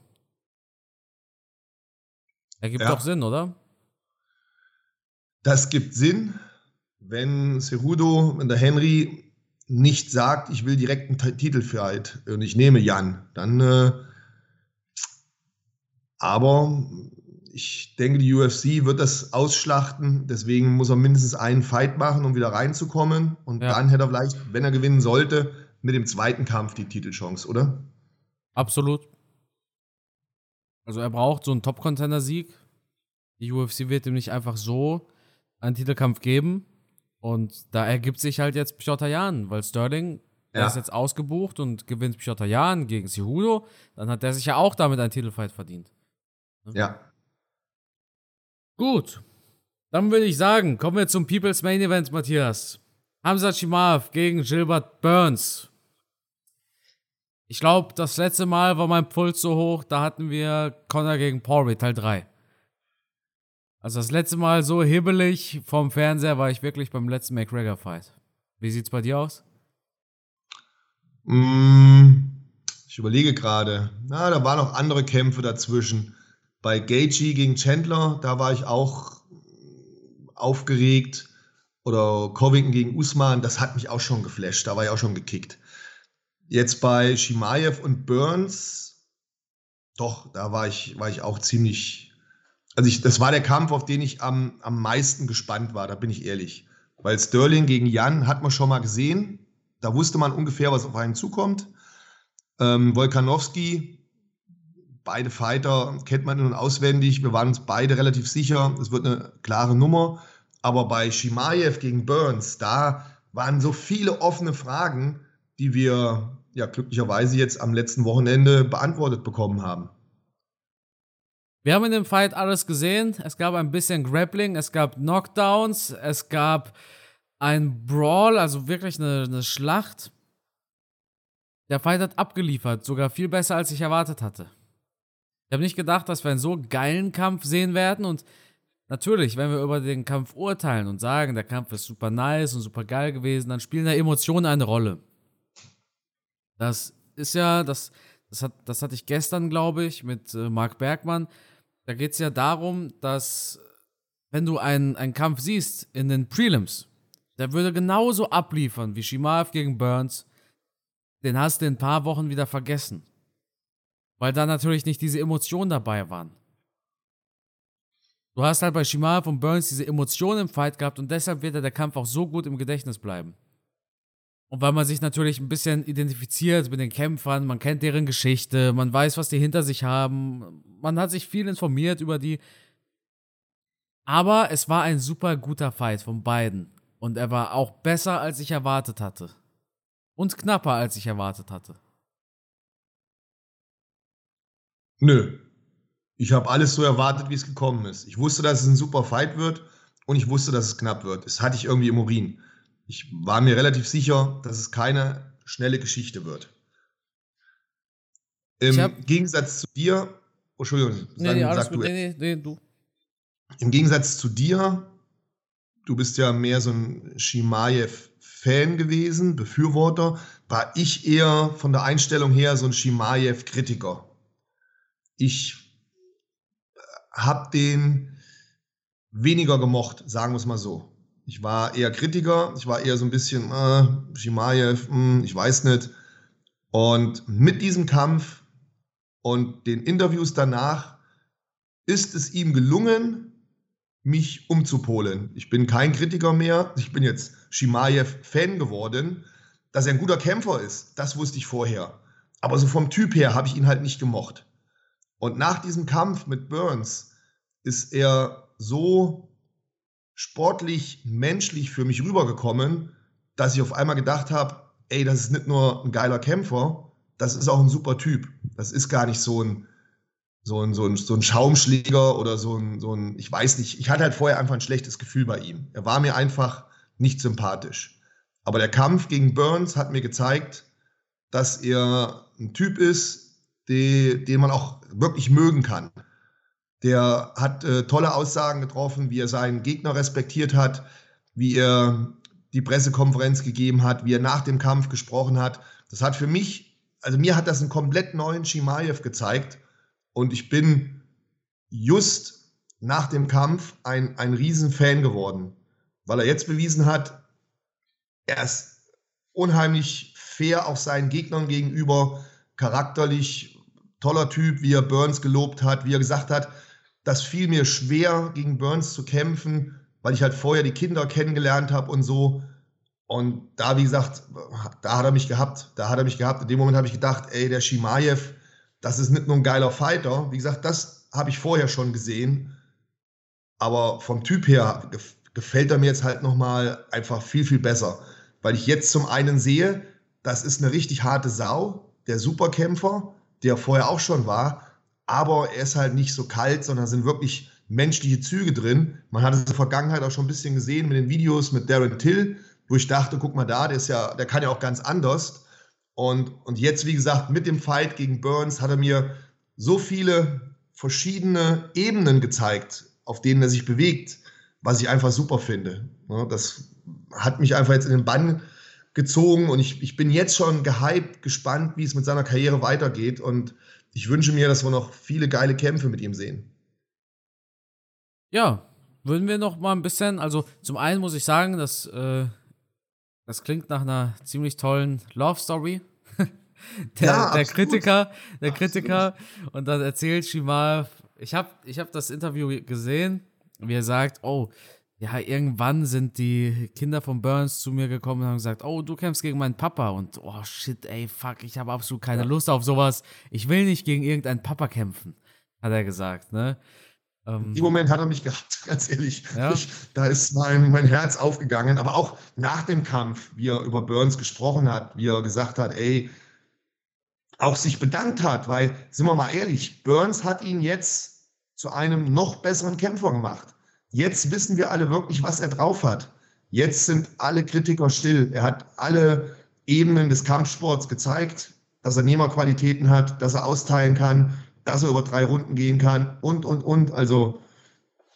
Ergibt ja. doch Sinn, oder?
Das gibt Sinn, wenn Cejudo, wenn der Henry nicht sagt, ich will direkt einen Titelfight und ich nehme Jan, dann äh, aber ich denke, die UFC wird das ausschlachten. Deswegen muss er mindestens einen Fight machen, um wieder reinzukommen. Und ja. dann hätte er vielleicht, wenn er gewinnen sollte, mit dem zweiten Kampf die Titelchance, oder?
Absolut. Also er braucht so einen Top-Contender-Sieg. Die UFC wird ihm nicht einfach so einen Titelkampf geben. Und da ergibt sich halt jetzt Piotr Jan, weil Sterling ja. Er ist jetzt ausgebucht und gewinnt Piotr Jan gegen Cejudo. Dann hat der sich ja auch damit einen Titelfight verdient.
Ja.
Gut. Dann würde ich sagen, kommen wir zum People's Main Event, Matthias. Hamza Chimaev gegen Gilbert Burns. Ich glaube, das letzte Mal war mein Puls so hoch, da hatten wir Connor gegen Poirier Teil 3. Also das letzte Mal so hibbelig vom Fernseher war ich wirklich beim letzten McGregor-Fight. Wie sieht's bei dir aus?
Mm, ich überlege gerade. Na, da waren noch andere Kämpfe dazwischen. Bei Gaethje gegen Chandler, da war ich auch aufgeregt. Oder Covington gegen Usman, das hat mich auch schon geflasht. Da war ich auch schon gekickt. Jetzt bei Shimaev und Burns, doch, da war ich, war ich auch ziemlich. Also, ich, das war der Kampf, auf den ich am, am meisten gespannt war, da bin ich ehrlich. Weil Sterling gegen Jan hat man schon mal gesehen. Da wusste man ungefähr, was auf einen zukommt. Ähm, Volkanowski beide Fighter kennt man nun auswendig. Wir waren uns beide relativ sicher, es wird eine klare Nummer. Aber bei Shimaev gegen Burns, da waren so viele offene Fragen, die wir ja glücklicherweise jetzt am letzten Wochenende beantwortet bekommen haben.
Wir haben in dem Fight alles gesehen. Es gab ein bisschen Grappling, es gab Knockdowns, es gab ein Brawl, also wirklich eine, eine Schlacht. Der Fight hat abgeliefert, sogar viel besser, als ich erwartet hatte. Ich habe nicht gedacht, dass wir einen so geilen Kampf sehen werden und natürlich, wenn wir über den Kampf urteilen und sagen, der Kampf ist super nice und super geil gewesen, dann spielen da Emotionen eine Rolle. Das ist ja, das, das, hat, das hatte ich gestern, glaube ich, mit äh, Marc Bergmann. Da geht es ja darum, dass, wenn du einen, einen Kampf siehst in den Prelims, der würde genauso abliefern wie Shimaev gegen Burns, den hast du in ein paar Wochen wieder vergessen. Weil da natürlich nicht diese Emotionen dabei waren. Du hast halt bei Shimaev und Burns diese Emotionen im Fight gehabt und deshalb wird der Kampf auch so gut im Gedächtnis bleiben. Und weil man sich natürlich ein bisschen identifiziert mit den Kämpfern, man kennt deren Geschichte, man weiß, was die hinter sich haben, man hat sich viel informiert über die. Aber es war ein super guter Fight von beiden. Und er war auch besser, als ich erwartet hatte. Und knapper, als ich erwartet hatte.
Nö. Ich habe alles so erwartet, wie es gekommen ist. Ich wusste, dass es ein super Fight wird und ich wusste, dass es knapp wird. Das hatte ich irgendwie im Urin. Ich war mir relativ sicher, dass es keine schnelle Geschichte wird. Im Gegensatz zu dir, oh, Entschuldigung,
nee, sag, nee, sag du, nee, nee, du.
Im Gegensatz zu dir, du bist ja mehr so ein Shimaev-Fan gewesen, Befürworter, war ich eher von der Einstellung her so ein Shimaev-Kritiker. Ich habe den weniger gemocht, sagen wir es mal so. Ich war eher Kritiker, ich war eher so ein bisschen, äh, Shimaev, mh, hm, ich weiß nicht. Und mit diesem Kampf und den Interviews danach ist es ihm gelungen, mich umzupolen. Ich bin kein Kritiker mehr, ich bin jetzt Shimaev-Fan geworden. Dass er ein guter Kämpfer ist, das wusste ich vorher. Aber so vom Typ her habe ich ihn halt nicht gemocht. Und nach diesem Kampf mit Burns ist er so sportlich, menschlich für mich rübergekommen, dass ich auf einmal gedacht habe, ey, das ist nicht nur ein geiler Kämpfer, das ist auch ein super Typ. Das ist gar nicht so ein, so ein, so ein, so ein Schaumschläger oder so ein, so ein, ich weiß nicht, ich hatte halt vorher einfach ein schlechtes Gefühl bei ihm. Er war mir einfach nicht sympathisch. Aber der Kampf gegen Burns hat mir gezeigt, dass er ein Typ ist, die, den man auch wirklich mögen kann. Der hat äh, tolle Aussagen getroffen, wie er seinen Gegner respektiert hat, wie er die Pressekonferenz gegeben hat, wie er nach dem Kampf gesprochen hat. Das hat für mich, also mir hat das einen komplett neuen Shimaev gezeigt. Und ich bin just nach dem Kampf ein, ein Riesenfan geworden, weil er jetzt bewiesen hat, er ist unheimlich fair auch seinen Gegnern gegenüber, charakterlich toller Typ, wie er Burns gelobt hat, wie er gesagt hat, das fiel mir schwer, gegen Burns zu kämpfen, weil ich halt vorher die Kinder kennengelernt habe und so. Und da, wie gesagt, da hat er mich gehabt. Da hat er mich gehabt. In dem Moment habe ich gedacht, ey, der Shimaev, das ist nicht nur ein geiler Fighter. Wie gesagt, das habe ich vorher schon gesehen. Aber vom Typ her gefällt er mir jetzt halt nochmal einfach viel, viel besser. Weil ich jetzt zum einen sehe, das ist eine richtig harte Sau, der Superkämpfer, der vorher auch schon war aber er ist halt nicht so kalt, sondern sind wirklich menschliche Züge drin. Man hat es in der Vergangenheit auch schon ein bisschen gesehen mit den Videos mit Darren Till, wo ich dachte, guck mal da, der ist ja, der kann ja auch ganz anders. Und, und jetzt, wie gesagt, mit dem Fight gegen Burns hat er mir so viele verschiedene Ebenen gezeigt, auf denen er sich bewegt, was ich einfach super finde. Das hat mich einfach jetzt in den Bann gezogen und ich, ich bin jetzt schon gehypt, gespannt, wie es mit seiner Karriere weitergeht. Und ich wünsche mir, dass wir noch viele geile Kämpfe mit ihm sehen.
Ja, würden wir noch mal ein bisschen, also zum einen muss ich sagen, dass äh, das klingt nach einer ziemlich tollen Love Story. *laughs* der, ja, der Kritiker, der absolut. Kritiker und dann erzählt Shimal, ich habe ich hab das Interview gesehen, wie er sagt, oh, ja, irgendwann sind die Kinder von Burns zu mir gekommen und haben gesagt, oh, du kämpfst gegen meinen Papa und oh shit, ey, fuck, ich habe absolut keine Lust auf sowas. Ich will nicht gegen irgendeinen Papa kämpfen, hat er gesagt, ne?
Ähm, Im Moment hat er mich gehabt, *laughs* ganz ehrlich. Ja. Ich, da ist mein, mein Herz aufgegangen. Aber auch nach dem Kampf, wie er über Burns gesprochen hat, wie er gesagt hat, ey, auch sich bedankt hat, weil, sind wir mal ehrlich, Burns hat ihn jetzt zu einem noch besseren Kämpfer gemacht. Jetzt wissen wir alle wirklich, was er drauf hat. Jetzt sind alle Kritiker still. Er hat alle Ebenen des Kampfsports gezeigt, dass er Nehmerqualitäten hat, dass er austeilen kann, dass er über drei Runden gehen kann und, und, und. Also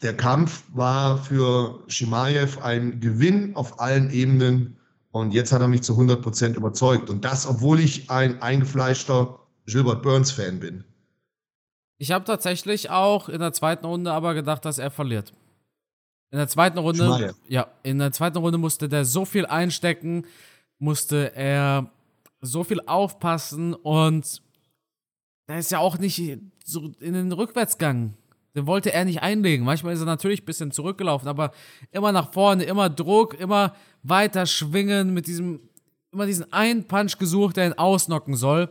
der Kampf war für Shimaev ein Gewinn auf allen Ebenen und jetzt hat er mich zu 100 Prozent überzeugt. Und das, obwohl ich ein eingefleischter Gilbert Burns-Fan bin.
Ich habe tatsächlich auch in der zweiten Runde aber gedacht, dass er verliert. In der zweiten Runde, Schmeier. ja, in der zweiten Runde musste der so viel einstecken, musste er so viel aufpassen und da ist ja auch nicht so in den Rückwärtsgang. Den wollte er nicht einlegen. Manchmal ist er natürlich ein bisschen zurückgelaufen, aber immer nach vorne, immer Druck, immer weiter schwingen mit diesem, immer diesen einen Punch gesucht, der ihn ausnocken soll.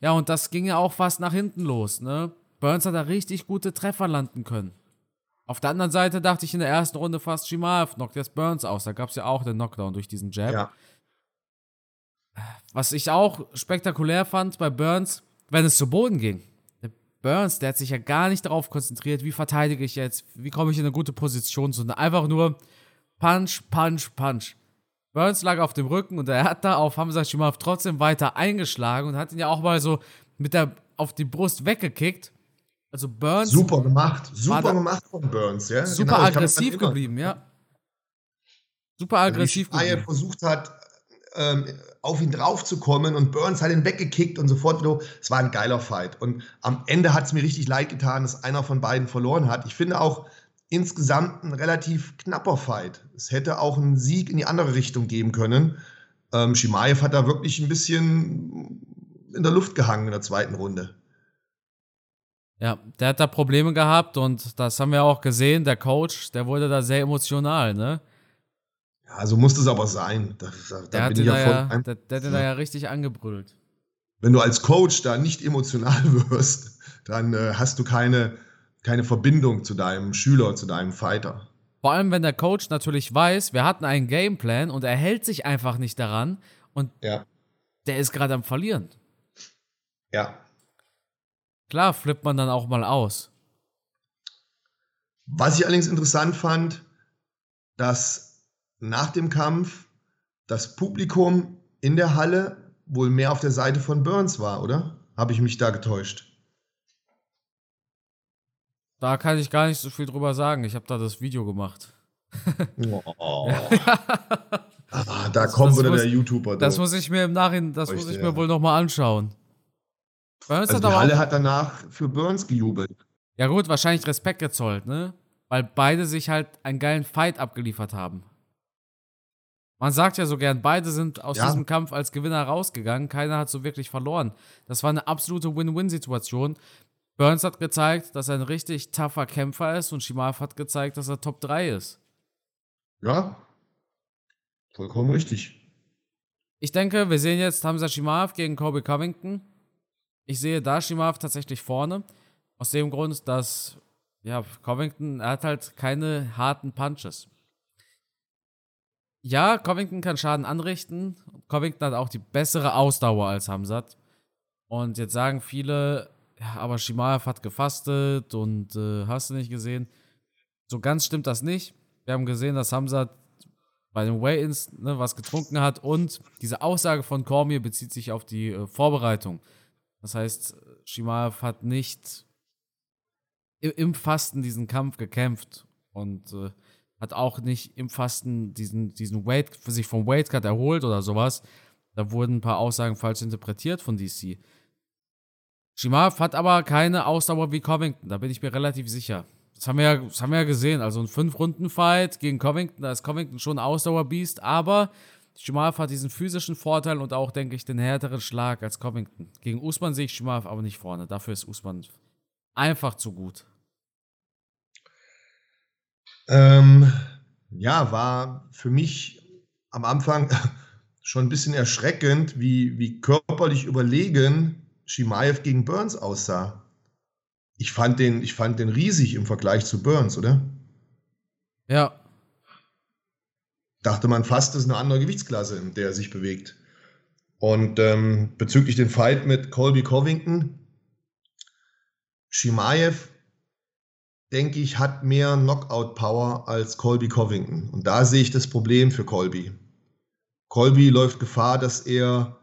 Ja, und das ging ja auch fast nach hinten los, ne? Burns hat da richtig gute Treffer landen können. Auf der anderen Seite dachte ich in der ersten Runde fast, Shimaev knockt jetzt Burns aus. Da gab es ja auch den Knockdown durch diesen Jab. Ja. Was ich auch spektakulär fand bei Burns, wenn es zu Boden ging. Der Burns, der hat sich ja gar nicht darauf konzentriert, wie verteidige ich jetzt, wie komme ich in eine gute Position, sondern einfach nur Punch, Punch, Punch. Burns lag auf dem Rücken und er hat da auf Hamza Shimaev trotzdem weiter eingeschlagen und hat ihn ja auch mal so mit der auf die Brust weggekickt. Also Burns.
Super gemacht, super gemacht von Burns, ja.
Super genau, aggressiv geblieben, ja. Super aggressiv
geblieben. versucht hat, ähm, auf ihn draufzukommen und Burns hat ihn weggekickt und sofort wieder. Es war ein geiler Fight. Und am Ende hat es mir richtig leid getan, dass einer von beiden verloren hat. Ich finde auch insgesamt ein relativ knapper Fight. Es hätte auch einen Sieg in die andere Richtung geben können. Ähm, Shimaev hat da wirklich ein bisschen in der Luft gehangen in der zweiten Runde.
Ja, der hat da Probleme gehabt und das haben wir auch gesehen. Der Coach, der wurde da sehr emotional, ne?
Ja, so muss es aber sein. Da, da,
der, hat ja ja, der, der hat ihn da ja richtig angebrüllt.
Wenn du als Coach da nicht emotional *laughs* wirst, dann äh, hast du keine, keine Verbindung zu deinem Schüler, zu deinem Fighter.
Vor allem, wenn der Coach natürlich weiß, wir hatten einen Gameplan und er hält sich einfach nicht daran und ja. der ist gerade am Verlieren.
Ja.
Klar flippt man dann auch mal aus.
Was ich allerdings interessant fand, dass nach dem Kampf das Publikum in der Halle wohl mehr auf der Seite von Burns war, oder? Habe ich mich da getäuscht?
Da kann ich gar nicht so viel drüber sagen. Ich habe da das Video gemacht.
Oh. *laughs* ah, da das, kommt das wieder muss, der YouTuber.
Das muss ich mir im Nachhinein, das muss ich mir wohl nochmal anschauen.
Burns also die Halle hat danach für Burns gejubelt.
Ja gut, wahrscheinlich Respekt gezollt, ne? Weil beide sich halt einen geilen Fight abgeliefert haben. Man sagt ja so gern, beide sind aus ja. diesem Kampf als Gewinner rausgegangen. Keiner hat so wirklich verloren. Das war eine absolute Win-Win-Situation. Burns hat gezeigt, dass er ein richtig tougher Kämpfer ist und Shimaev hat gezeigt, dass er Top 3 ist.
Ja, vollkommen richtig.
Ich denke, wir sehen jetzt Hamza Shimaev gegen Kobe Covington. Ich sehe da Shimaev tatsächlich vorne. Aus dem Grund, dass ja, Covington, er hat halt keine harten Punches. Ja, Covington kann Schaden anrichten. Covington hat auch die bessere Ausdauer als Hamzat. Und jetzt sagen viele, ja, aber Shimaev hat gefastet und äh, hast du nicht gesehen. So ganz stimmt das nicht. Wir haben gesehen, dass Hamzat bei den Weigh-Ins ne, was getrunken hat und diese Aussage von Cormier bezieht sich auf die äh, Vorbereitung. Das heißt, Shimaev hat nicht im Fasten diesen Kampf gekämpft und äh, hat auch nicht im Fasten diesen, diesen Weight, sich vom Weightcut erholt oder sowas. Da wurden ein paar Aussagen falsch interpretiert von DC. Shimaev hat aber keine Ausdauer wie Covington, da bin ich mir relativ sicher. Das haben wir ja, das haben wir ja gesehen. Also ein 5-Runden-Fight gegen Covington, da ist Covington schon ein Ausdauerbiest, aber Shimaev hat diesen physischen Vorteil und auch, denke ich, den härteren Schlag als Covington. Gegen Usman sehe ich Shimaev aber nicht vorne. Dafür ist Usman einfach zu gut.
Ähm, ja, war für mich am Anfang *laughs* schon ein bisschen erschreckend, wie, wie körperlich überlegen Shimaev gegen Burns aussah. ich fand den, ich fand den riesig im Vergleich zu Burns, oder?
Ja.
Dachte man fast, das ist eine andere Gewichtsklasse, in der er sich bewegt. Und ähm, bezüglich den Fight mit Colby Covington, Shimaev, denke ich, hat mehr Knockout-Power als Colby Covington. Und da sehe ich das Problem für Colby. Colby läuft Gefahr, dass er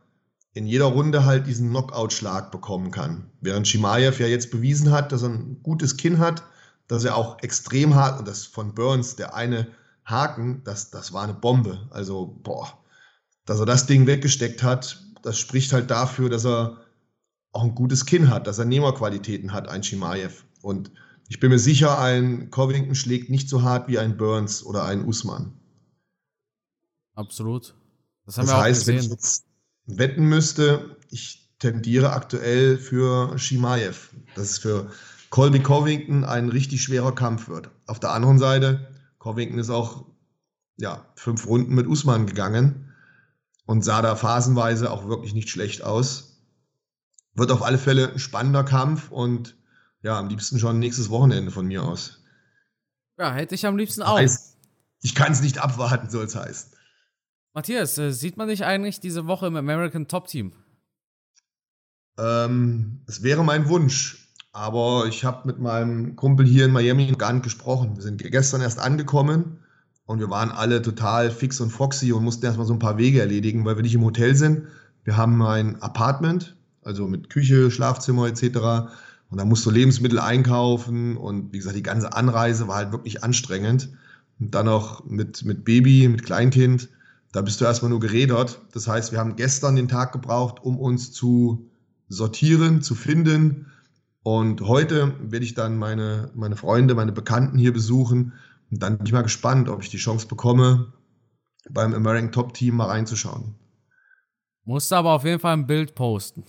in jeder Runde halt diesen Knockout-Schlag bekommen kann. Während Shimaev ja jetzt bewiesen hat, dass er ein gutes Kinn hat, dass er auch extrem hart, und das von Burns, der eine Haken, das, das war eine Bombe. Also, boah, dass er das Ding weggesteckt hat, das spricht halt dafür, dass er auch ein gutes Kinn hat, dass er Nehmerqualitäten hat, ein Shimaev. Und ich bin mir sicher, ein Covington schlägt nicht so hart wie ein Burns oder ein Usman.
Absolut.
Das, das heißt, wenn ich jetzt wetten müsste, ich tendiere aktuell für Shimaev. Dass es für Colby Covington ein richtig schwerer Kampf wird. Auf der anderen Seite, Covington ist auch ja, fünf Runden mit Usman gegangen und sah da phasenweise auch wirklich nicht schlecht aus. Wird auf alle Fälle ein spannender Kampf und ja, am liebsten schon nächstes Wochenende von mir aus.
Ja, hätte ich am liebsten auch.
Heißt, ich kann es nicht abwarten, soll es heißen.
Matthias, äh, sieht man dich eigentlich diese Woche im American Top Team?
Ähm, es wäre mein Wunsch, aber ich habe mit meinem Kumpel hier in Miami gar nicht gesprochen. Wir sind gestern erst angekommen und wir waren alle total fix und foxy und mussten erstmal so ein paar Wege erledigen, weil wir nicht im Hotel sind. Wir haben ein Apartment, also mit Küche, Schlafzimmer etc. Und da musst du Lebensmittel einkaufen und wie gesagt, die ganze Anreise war halt wirklich anstrengend. Und dann noch mit, mit Baby, mit Kleinkind da bist du erstmal nur gerädert. Das heißt, wir haben gestern den Tag gebraucht, um uns zu sortieren, zu finden. Und heute werde ich dann meine, meine Freunde, meine Bekannten hier besuchen. Und dann bin ich mal gespannt, ob ich die Chance bekomme, beim American Top Team mal reinzuschauen.
Musst du aber auf jeden Fall ein Bild posten.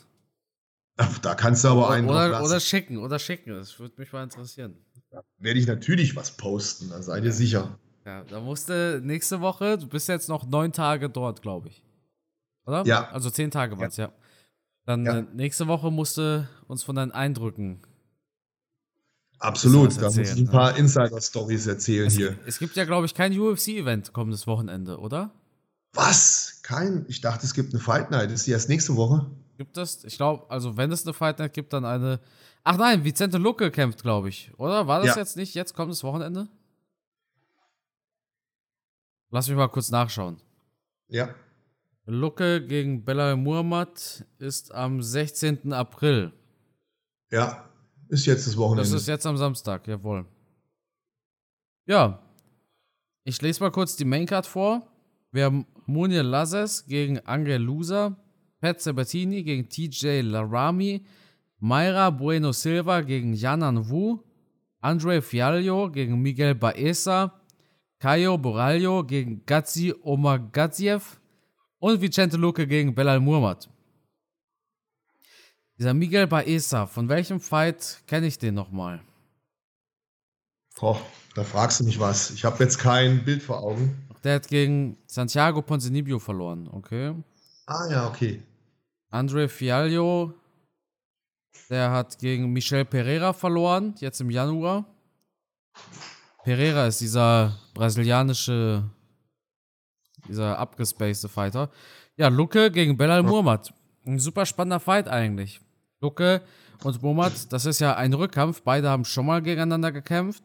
Da kannst du aber einen.
Oder, oder schicken, oder schicken. Das würde mich mal interessieren.
Da werde ich natürlich was posten, da seid ihr sicher.
Ja, da musste nächste Woche, du bist jetzt noch neun Tage dort, glaube ich. Oder?
Ja.
Also zehn Tage waren es, ja. ja. Dann ja. Äh, nächste Woche musste uns von deinen Eindrücken.
Absolut, da muss ich ein paar ne? Insider-Stories erzählen
es,
hier.
Es gibt ja, glaube ich, kein UFC-Event kommendes Wochenende, oder?
Was? Kein? Ich dachte, es gibt eine Fight Night. Ist die erst nächste Woche?
Gibt es? Ich glaube, also wenn es eine Fight Night gibt, dann eine. Ach nein, Vicente Lucke kämpft, glaube ich. Oder? War das ja. jetzt nicht? Jetzt kommt das Wochenende? Lass mich mal kurz nachschauen.
Ja.
Lucke gegen Bella Muhammad ist am 16. April.
Ja, ist jetzt das Wochenende.
Das ist jetzt am Samstag, jawohl. Ja. Ich lese mal kurz die Maincard vor. Wir haben Munir Lazes gegen Angel Lusa, Pat Sabatini gegen TJ Larami, Mayra Bueno Silva gegen Yanan Wu, Andre Fiallo gegen Miguel Baeza, Caio Boralho gegen Gazi Omagaziev und Vicente Luque gegen Belal Muhammad. Dieser Miguel Baeza, von welchem Fight kenne ich den nochmal?
Oh, da fragst du mich was. Ich habe jetzt kein Bild vor Augen.
Der hat gegen Santiago Ponzinibbio verloren, okay?
Ah ja, okay.
Andre Fiallo, der hat gegen Michel Pereira verloren, jetzt im Januar. Pereira ist dieser brasilianische, dieser abgespacede Fighter. Ja, Luke gegen Belal Muhammad. Ein super spannender Fight eigentlich. Luke und Muhammad, das ist ja ein Rückkampf. Beide haben schon mal gegeneinander gekämpft.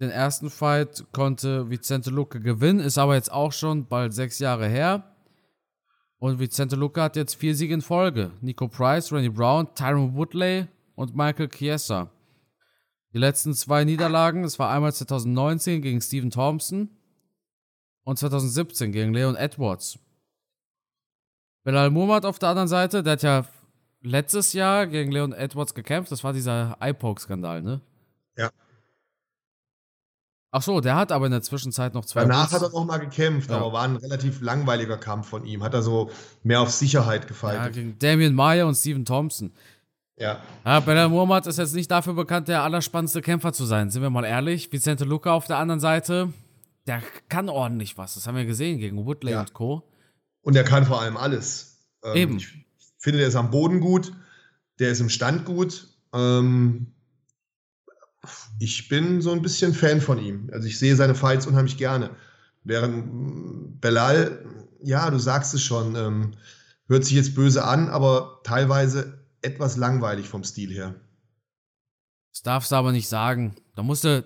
Den ersten Fight konnte Vicente Luque gewinnen, ist aber jetzt auch schon bald sechs Jahre her. Und Vicente Luque hat jetzt vier Siege in Folge. Nico Price, Randy Brown, Tyron Woodley und Michael Chiesa. Die letzten zwei Niederlagen, das war einmal 2019 gegen Stephen Thompson und 2017 gegen Leon Edwards. Belal Muhammad auf der anderen Seite, der hat ja letztes Jahr gegen Leon Edwards gekämpft. Das war dieser iPoke-Skandal, ne?
Ja.
Ach so, der hat aber in der Zwischenzeit noch zwei.
Danach Woods. hat er noch mal gekämpft, ja. aber war ein relativ langweiliger Kampf von ihm. Hat er so mehr auf Sicherheit gefeiert. Ja,
gegen Damien Meyer und Stephen Thompson.
Ja.
ja Belal Muhammad ist jetzt nicht dafür bekannt, der allerspannendste Kämpfer zu sein. Sind wir mal ehrlich. Vicente Luca auf der anderen Seite, der kann ordentlich was. Das haben wir gesehen gegen Woodley ja. und Co.
Und er kann vor allem alles.
Ähm, Eben. Ich
finde, der ist am Boden gut, der ist im Stand gut. Ähm, ich bin so ein bisschen Fan von ihm. Also ich sehe seine Fights unheimlich gerne. Während Belal, ja, du sagst es schon, ähm, hört sich jetzt böse an, aber teilweise etwas langweilig vom Stil her.
Das darfst du aber nicht sagen. Da musst du,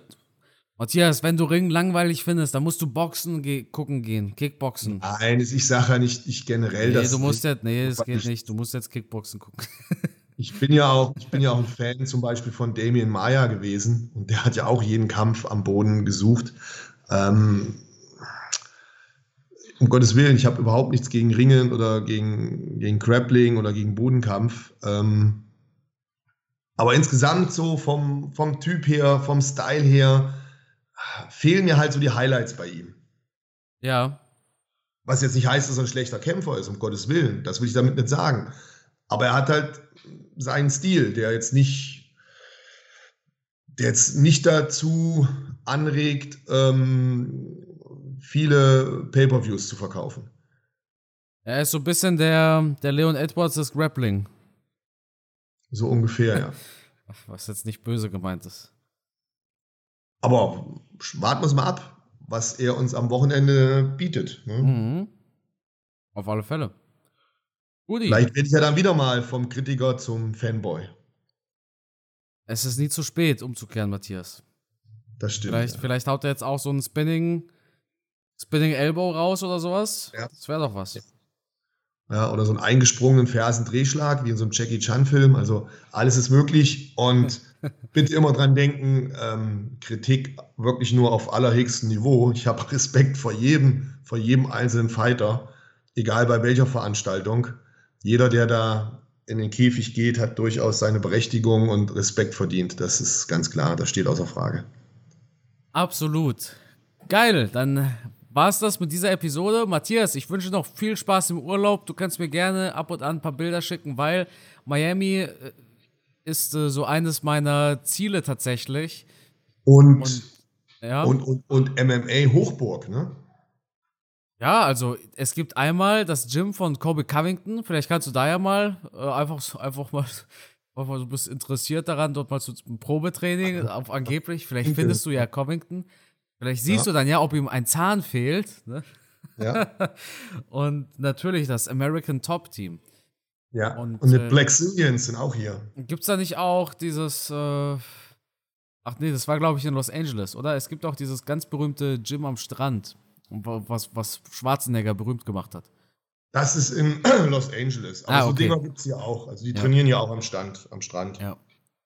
Matthias, wenn du Ring langweilig findest, dann musst du Boxen ge gucken gehen, Kickboxen.
Nein, ich sage ja nicht, ich generell
nee,
das.
Du musst jetzt, nee, das geht nicht. Du musst jetzt Kickboxen gucken. *laughs*
Ich bin ja auch, ich bin ja auch ein Fan zum Beispiel von Damien Maya gewesen und der hat ja auch jeden Kampf am Boden gesucht. Ähm, um Gottes Willen, ich habe überhaupt nichts gegen Ringen oder gegen, gegen Grappling oder gegen Bodenkampf. Ähm, aber insgesamt so vom, vom Typ her, vom Style her, fehlen mir halt so die Highlights bei ihm.
Ja.
Was jetzt nicht heißt, dass er ein schlechter Kämpfer ist, um Gottes Willen. Das will ich damit nicht sagen. Aber er hat halt seinen Stil, der jetzt nicht, der jetzt nicht dazu anregt, ähm, viele Pay-per-Views zu verkaufen.
Er ist so ein bisschen der, der Leon Edwards des Grappling.
So ungefähr, ja.
Was jetzt nicht böse gemeint ist.
Aber warten wir es mal ab, was er uns am Wochenende bietet. Ne?
Mhm. Auf alle Fälle.
Udi. Vielleicht werde ich ja dann wieder mal vom Kritiker zum Fanboy.
Es ist nie zu spät, umzukehren, Matthias.
Das stimmt.
Vielleicht, ja. vielleicht haut er jetzt auch so einen Spinning, Spinning Elbow raus oder sowas. Ja. Das wäre doch was. Ja.
Ja, oder so einen eingesprungenen Fersendrehschlag, wie in so einem Jackie Chan-Film. Also alles ist möglich und *laughs* bitte immer dran denken, ähm, Kritik wirklich nur auf allerhöchstem Niveau. Ich habe *laughs* Respekt vor jedem, vor jedem einzelnen Fighter, egal bei welcher Veranstaltung. Jeder, der da in den Käfig geht, hat durchaus seine Berechtigung und Respekt verdient. Das ist ganz klar, das steht außer Frage.
Absolut. Geil, dann war es das mit dieser Episode. Matthias, ich wünsche noch viel Spaß im Urlaub. Du kannst mir gerne ab und an ein paar Bilder schicken, weil Miami äh, ist äh, so eines meiner Ziele tatsächlich.
Und, und, ja. und, und, und MMA Hochburg, ne?
Ja, also es gibt einmal das Gym von Kobe Covington. Vielleicht kannst du da ja mal äh, einfach, *laughs* einfach mal du bist interessiert daran, dort mal zu einem Probetraining, auf angeblich. Vielleicht findest du ja Covington. Vielleicht siehst ja. du dann ja, ob ihm ein Zahn fehlt. Ne?
Ja. *laughs*
und natürlich das American Top Team.
Ja. Und, und die äh, Black Zillions sind auch hier.
Gibt es da nicht auch dieses. Äh, ach nee, das war, glaube ich, in Los Angeles, oder? Es gibt auch dieses ganz berühmte Gym am Strand, was, was Schwarzenegger berühmt gemacht hat.
Das ist in *clears throat* Los Angeles. Aber ah, okay. so Dinger gibt es hier auch. Also die ja. trainieren ja auch am, Stand, am Strand.
Ja.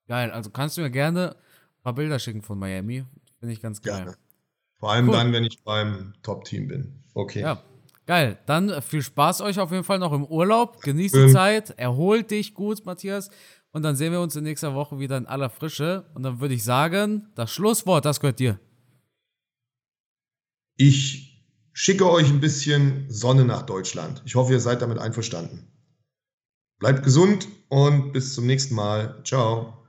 Geil. Also kannst du mir gerne ein paar Bilder schicken von Miami. Finde ich ganz geil. Gerne.
Vor allem cool. dann, wenn ich beim Top-Team bin. Okay.
Ja, geil. Dann äh, viel Spaß euch auf jeden Fall noch im Urlaub. Genießt die Zeit. Erholt dich gut, Matthias. Und dann sehen wir uns in nächster Woche wieder in aller Frische. Und dann würde ich sagen, das Schlusswort, das gehört dir.
Ich schicke euch ein bisschen Sonne nach Deutschland. Ich hoffe, ihr seid damit einverstanden. Bleibt gesund und bis zum nächsten Mal. Ciao.